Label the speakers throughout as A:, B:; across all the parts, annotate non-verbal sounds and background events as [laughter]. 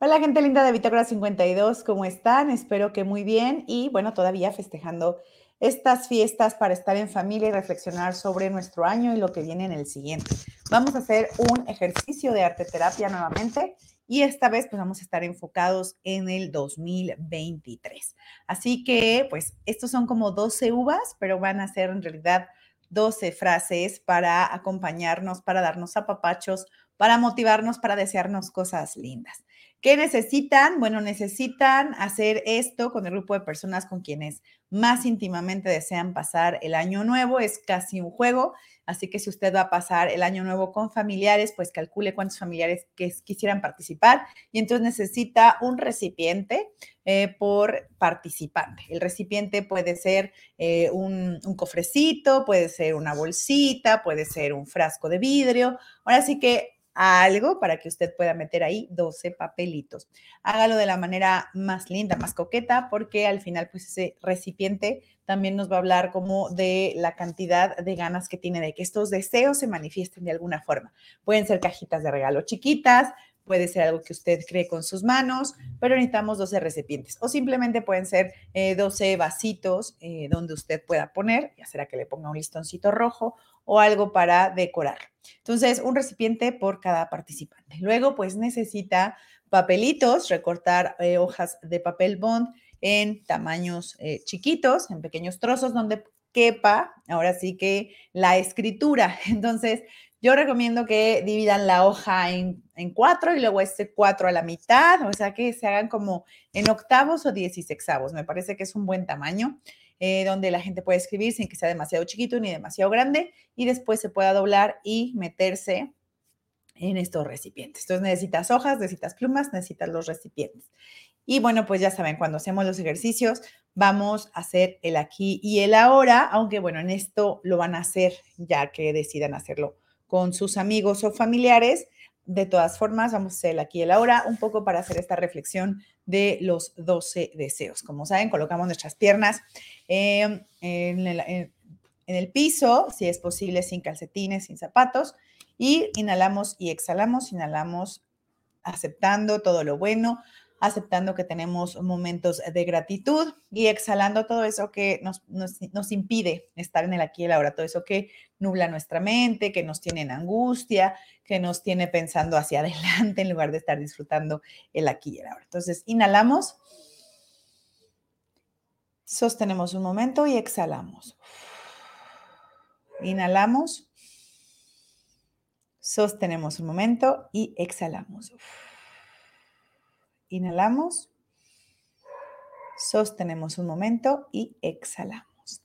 A: Hola, gente linda de Bitácora 52, ¿cómo están? Espero que muy bien y bueno, todavía festejando estas fiestas para estar en familia y reflexionar sobre nuestro año y lo que viene en el siguiente. Vamos a hacer un ejercicio de arte terapia nuevamente y esta vez pues vamos a estar enfocados en el 2023. Así que pues estos son como 12 uvas, pero van a ser en realidad 12 frases para acompañarnos, para darnos apapachos, para motivarnos, para desearnos cosas lindas. ¿Qué necesitan? Bueno, necesitan hacer esto con el grupo de personas con quienes más íntimamente desean pasar el año nuevo. Es casi un juego, así que si usted va a pasar el año nuevo con familiares, pues calcule cuántos familiares que quisieran participar y entonces necesita un recipiente eh, por participante. El recipiente puede ser eh, un, un cofrecito, puede ser una bolsita, puede ser un frasco de vidrio. Ahora sí que algo para que usted pueda meter ahí 12 papelitos. Hágalo de la manera más linda, más coqueta, porque al final, pues ese recipiente también nos va a hablar como de la cantidad de ganas que tiene de que estos deseos se manifiesten de alguna forma. Pueden ser cajitas de regalo chiquitas, puede ser algo que usted cree con sus manos, pero necesitamos 12 recipientes o simplemente pueden ser 12 eh, vasitos eh, donde usted pueda poner, ya será que le ponga un listoncito rojo o algo para decorar. Entonces, un recipiente por cada participante. Luego, pues necesita papelitos, recortar eh, hojas de papel bond en tamaños chiquitos, en pequeños trozos donde quepa, ahora sí que la escritura. [laughs] Entonces, yo recomiendo que dividan la hoja en, cuatro y luego este cuatro a la mitad, o sea que se hagan como en octavos o dieciséisavos. Me parece que es un buen tamaño eh, donde la gente puede escribir sin que sea demasiado chiquito ni demasiado grande y después se pueda doblar y meterse en estos recipientes. Entonces necesitas hojas, necesitas plumas, necesitas los recipientes. Y bueno, pues ya saben, cuando hacemos los ejercicios, vamos a hacer el aquí y el ahora, aunque bueno, en esto lo van a hacer ya que decidan hacerlo con sus amigos o familiares. De todas formas, vamos a hacer aquí el ahora un poco para hacer esta reflexión de los 12 deseos. Como saben, colocamos nuestras piernas em, en, el, en el piso, si es posible, sin calcetines, sin zapatos, y inhalamos y exhalamos, inhalamos aceptando todo lo bueno, aceptando que tenemos momentos de gratitud y exhalando todo eso que nos, nos, impide estar en el aquí y el ahora, todo eso que nubla nuestra mente, que nos tiene en angustia, que nos tiene pensando hacia [laughs] adelante en lugar de estar disfrutando el aquí y el ahora. Entonces, inhalamos, sostenemos un momento y exhalamos. Inhalamos, sostenemos un momento y exhalamos. Inhalamos, sostenemos un momento y exhalamos.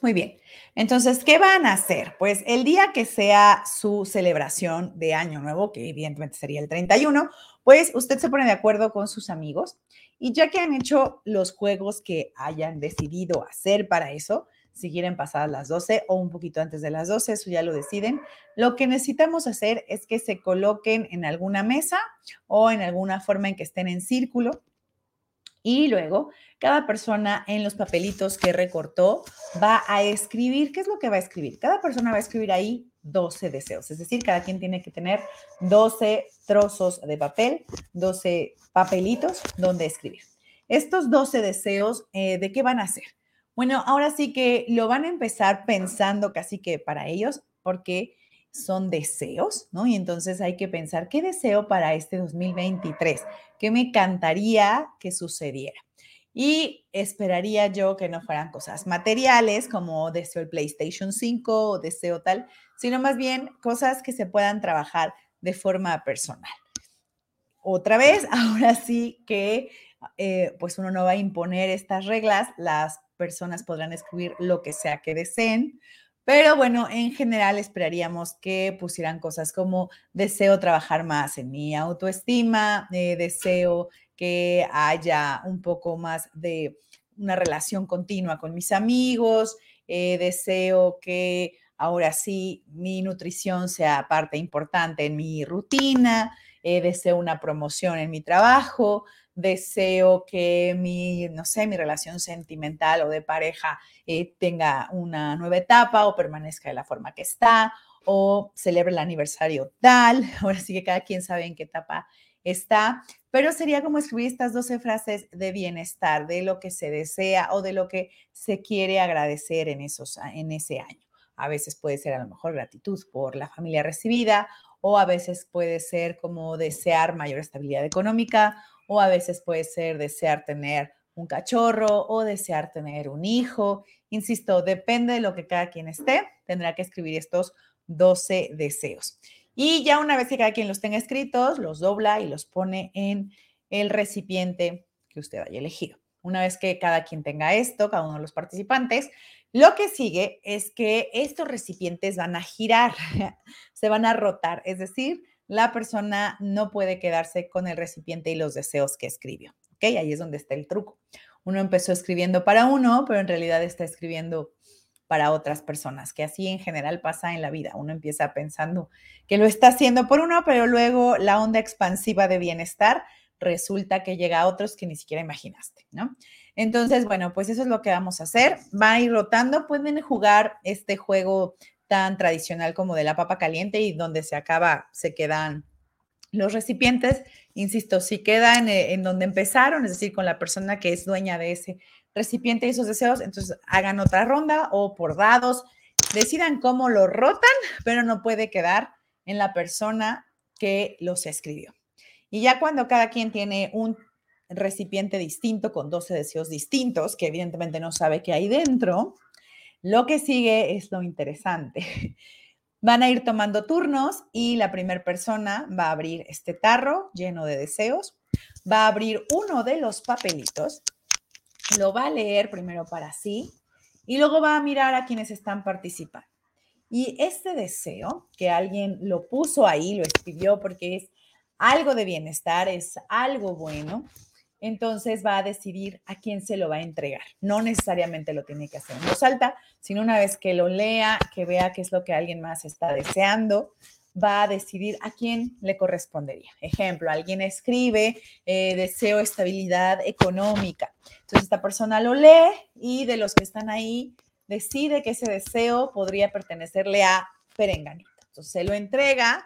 A: Muy bien. Entonces, ¿qué van a hacer? Pues el día que sea su celebración de Año Nuevo, que evidentemente sería el 31, pues usted se pone de acuerdo con sus amigos y ya que han hecho los juegos que hayan decidido hacer para eso, si quieren pasar las 12 o un poquito antes de las 12, eso ya lo deciden. Lo que necesitamos hacer es que se coloquen en alguna mesa o en alguna forma en que estén en círculo. Y luego, cada persona en los papelitos que recortó va a escribir, ¿qué es lo que va a escribir? Cada persona va a escribir ahí 12 deseos, es decir, cada quien tiene que tener 12 trozos de papel, 12 papelitos donde escribir. Estos 12 deseos, eh, ¿de qué van a ser? Bueno, ahora sí que lo van a empezar pensando casi que para ellos, porque son deseos, ¿no? Y entonces hay que pensar, ¿qué deseo para este 2023? ¿Qué me encantaría que sucediera? Y esperaría yo que no fueran cosas materiales como deseo el PlayStation 5 o deseo tal, sino más bien cosas que se puedan trabajar de forma personal. Otra vez, [laughs] ahora sí que eh, pues uno no va a imponer estas reglas, las personas podrán escribir lo que sea que deseen. Pero bueno, en general esperaríamos que pusieran cosas como deseo trabajar más en mi autoestima, eh, deseo que haya un poco más de una relación continua con mis amigos, eh, deseo que ahora sí mi nutrición sea parte importante en mi rutina, deseo una promoción en mi trabajo, deseo que mi, no sé, mi relación sentimental o de pareja eh, tenga una nueva etapa o permanezca de la forma que está o celebre el aniversario tal. [laughs] Ahora sí que cada quien sabe en qué etapa está, pero sería como escribir estas 12 frases de bienestar, de lo que se desea o de lo que se quiere agradecer en, esos, en ese año. A veces puede ser a lo mejor gratitud por la familia recibida o a veces puede ser como desear mayor estabilidad económica o a veces puede ser desear tener un cachorro o desear tener un hijo. Insisto, depende de lo que cada quien esté, tendrá que escribir estos 12 deseos. Y ya una vez que cada quien los tenga escritos, los dobla y los pone en el recipiente que usted haya elegido. Una vez que cada quien tenga esto, cada uno de los participantes, lo que sigue es que estos recipientes van a girar, [laughs] se van a rotar, es decir, la persona no puede quedarse con el recipiente y los deseos que escribió. ¿Ok? Ahí es donde está el truco. Uno empezó escribiendo para uno, pero en realidad está escribiendo para otras personas, que así en general pasa en la vida. Uno empieza pensando que lo está haciendo por uno, pero luego la onda expansiva de bienestar resulta que llega a otros que ni siquiera imaginaste, ¿no? Entonces, bueno, pues eso es lo que vamos a hacer. Va a ir rotando, pueden jugar este juego tan tradicional como de la papa caliente y donde se acaba, se quedan los recipientes, insisto, si quedan eh, en, donde empezaron, es decir, con la persona que es dueña de ese recipiente y esos deseos, entonces hagan otra ronda o por dados, decidan cómo lo rotan, [laughs] pero no puede quedar en la persona que los escribió. Y ya cuando cada quien tiene un recipiente distinto con 12 deseos distintos, que evidentemente no sabe qué hay dentro, lo que sigue es lo interesante. [laughs] Van a ir tomando turnos y la primera persona va a abrir este tarro lleno de deseos, va a abrir uno de los papelitos, lo va a leer primero para sí y luego va a mirar a quienes están participando. Y este deseo, que alguien lo puso ahí, lo escribió porque es algo de bienestar, es algo bueno, entonces va a decidir a quién se lo va a entregar. No necesariamente lo tiene que hacer en voz alta, sino una vez que lo lea, que vea qué es lo que alguien más está deseando, va a decidir a quién le correspondería. Ejemplo, alguien escribe, eh, deseo estabilidad económica. Entonces esta persona lo lee y de los que están ahí decide que ese deseo podría pertenecerle a Perenganito. Entonces se lo entrega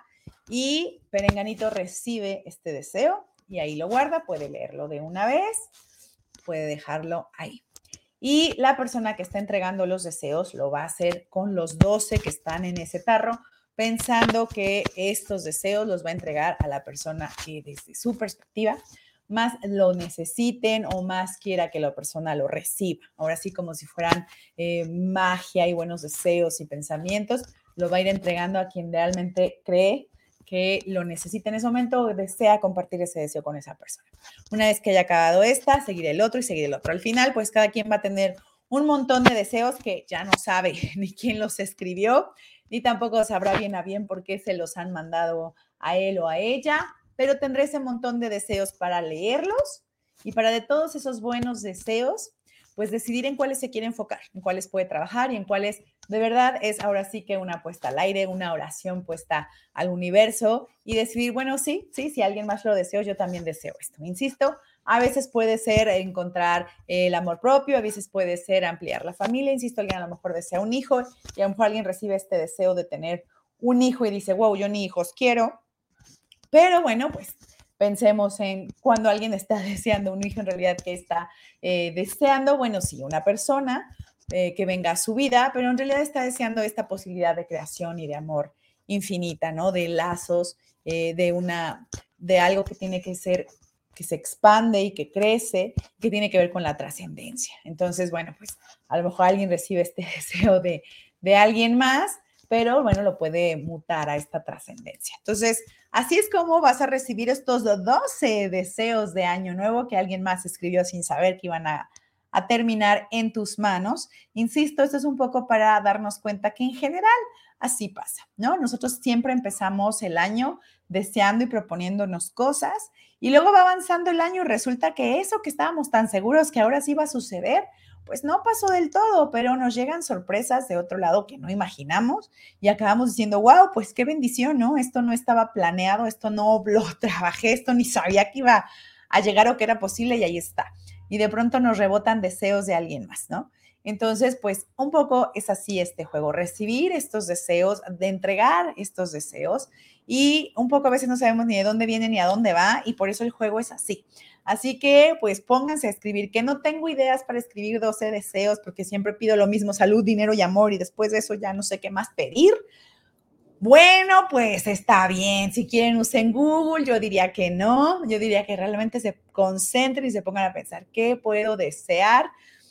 A: y Perenganito recibe este deseo y ahí lo guarda, puede leerlo de una vez, puede dejarlo ahí. Y la persona que está entregando los deseos lo va a hacer con los 12 que están en ese tarro, pensando que estos deseos los va a entregar a la persona que desde su perspectiva más lo necesiten o más quiera que la persona lo reciba. Ahora sí, como si fueran eh, magia y buenos deseos y pensamientos, lo va a ir entregando a quien realmente cree que lo necesita en ese momento o desea compartir ese deseo con esa persona. Una vez que haya acabado esta, seguir el otro y seguir el otro. Al final, pues cada quien va a tener un montón de deseos que ya no sabe [laughs] ni quién los escribió, ni tampoco sabrá bien a bien por qué se los han mandado a él o a ella, pero tendré ese montón de deseos para leerlos y para de todos esos buenos deseos, pues decidir en cuáles se quiere enfocar, en cuáles puede trabajar y en cuáles de verdad es ahora sí que una puesta al aire, una oración puesta al universo y decidir, bueno, sí, sí, si alguien más lo deseo, yo también deseo esto. Insisto, a veces puede ser encontrar el amor propio, a veces puede ser ampliar la familia, insisto, alguien a lo mejor desea un hijo y a lo mejor alguien recibe este deseo de tener un hijo y dice, wow, yo ni hijos quiero, pero bueno, pues Pensemos en cuando alguien está [laughs] deseando un hijo, en realidad que está eh, deseando, bueno, sí, una persona eh, que venga a su vida, pero en realidad está deseando esta posibilidad de creación y de amor infinita, ¿no? De lazos, eh, de una, de algo que tiene que ser que se expande y que crece, que tiene que ver con la trascendencia. Entonces, bueno, pues a lo mejor alguien recibe este [laughs] deseo de, de alguien más, pero bueno, lo puede mutar a esta trascendencia. Entonces, así es como vas a recibir estos 12 deseos de año nuevo que alguien más escribió sin saber que iban a, a terminar en tus manos. Insisto, esto es un poco para darnos cuenta que en general así pasa, ¿no? Nosotros siempre empezamos el año deseando y proponiéndonos cosas y luego va avanzando el año y resulta que eso que estábamos tan seguros que ahora sí va a suceder, pues no pasó del todo, pero nos llegan sorpresas de otro lado que no imaginamos y acabamos diciendo, wow, pues qué bendición, ¿no? Esto no estaba planeado, esto no [laughs] lo trabajé, esto ni sabía que iba a llegar o que era posible y ahí está. Y de pronto nos rebotan deseos de alguien más, ¿no? Entonces, pues un poco es así este juego, recibir estos deseos, de entregar estos deseos y un poco a veces no sabemos ni de dónde viene ni a dónde va y por eso el juego es así. Así que pues pónganse a escribir, que no tengo ideas para escribir 12 deseos porque siempre pido lo mismo, salud, dinero y amor y después de eso ya no sé qué más pedir. Bueno, pues está bien. Si quieren usen Google, yo diría que no. Yo diría que realmente se concentren y se pongan a pensar qué puedo desear,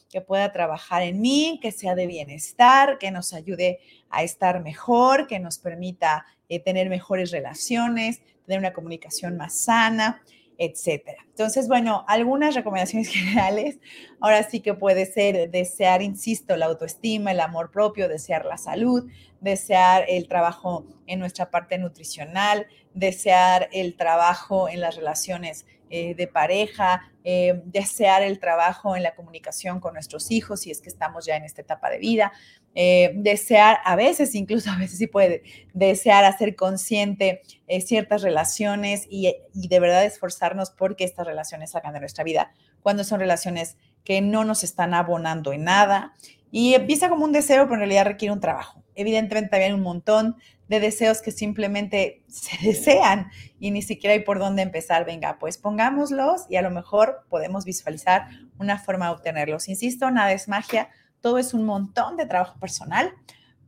A: que pueda trabajar en mí, que sea de bienestar, que nos ayude a estar mejor, que nos permita eh, tener mejores relaciones, tener una comunicación más sana etcétera. Entonces, bueno, algunas recomendaciones [laughs] generales. Ahora sí que puede ser desear, insisto, la autoestima, el amor propio, desear la salud, desear el trabajo en nuestra parte nutricional, desear el trabajo en las relaciones eh, de pareja, eh, desear el trabajo en la comunicación con nuestros hijos si es que estamos ya en esta etapa de vida, eh, desear a veces, incluso [laughs] a veces sí puede, desear hacer consciente ciertas relaciones y, y de verdad esforzarnos porque estas relaciones salgan de nuestra vida cuando son relaciones que no nos están abonando en nada. Y empieza como un deseo, pero en realidad requiere un trabajo. Evidentemente también un montón de deseos que simplemente [laughs] se desean y ni siquiera hay por dónde empezar. Venga, pues pongámoslos y a lo mejor podemos visualizar una forma de obtenerlos. Insisto, nada es magia, todo es un montón de trabajo personal,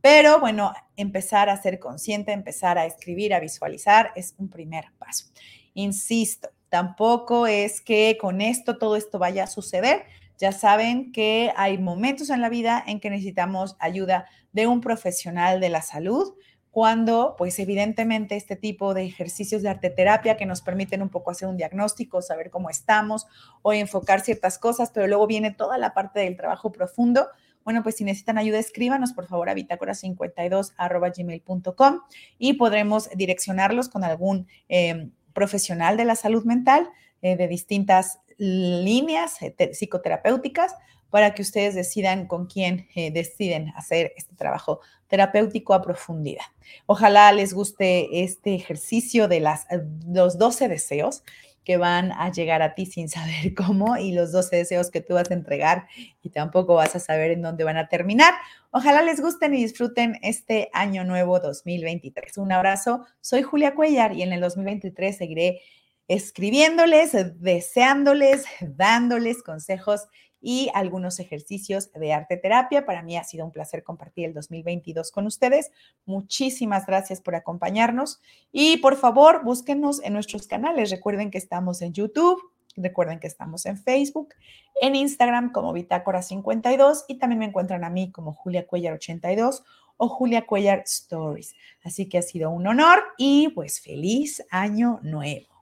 A: pero bueno, empezar a ser consciente, empezar a escribir, a visualizar es un primer paso. Insisto, tampoco es que con esto todo esto vaya a suceder. Ya saben que hay momentos en la vida en que necesitamos ayuda de un profesional de la salud cuando, pues evidentemente, este tipo de ejercicios de arte terapia que nos permiten un poco hacer un diagnóstico, saber cómo estamos o enfocar ciertas cosas, pero luego viene toda la parte del trabajo profundo. Bueno, pues si necesitan ayuda, escríbanos por favor a bitácora52 y podremos direccionarlos con algún eh, profesional de la salud mental eh, de distintas líneas eh, psicoterapéuticas para que ustedes decidan con quién eh, deciden hacer este trabajo terapéutico a profundidad. Ojalá les guste este ejercicio de las, los 12 deseos que van a llegar a ti sin saber [laughs] cómo y los 12 deseos que tú vas a entregar y tampoco vas a saber en dónde van a terminar. Ojalá les gusten y disfruten este año nuevo 2023. Un abrazo, soy Julia Cuellar y en el 2023 seguiré escribiéndoles, deseándoles, dándoles consejos y algunos ejercicios de arte terapia. Para mí ha sido un placer compartir el 2022 con ustedes. Muchísimas gracias por acompañarnos y por favor búsquenos en nuestros canales. Recuerden que estamos en YouTube. Recuerden que estamos en Facebook, en Instagram como Bitácora52 y también me encuentran a mí como Julia Cuellar 82 o Julia Cuellar Stories. Así que ha sido un honor y pues feliz año nuevo.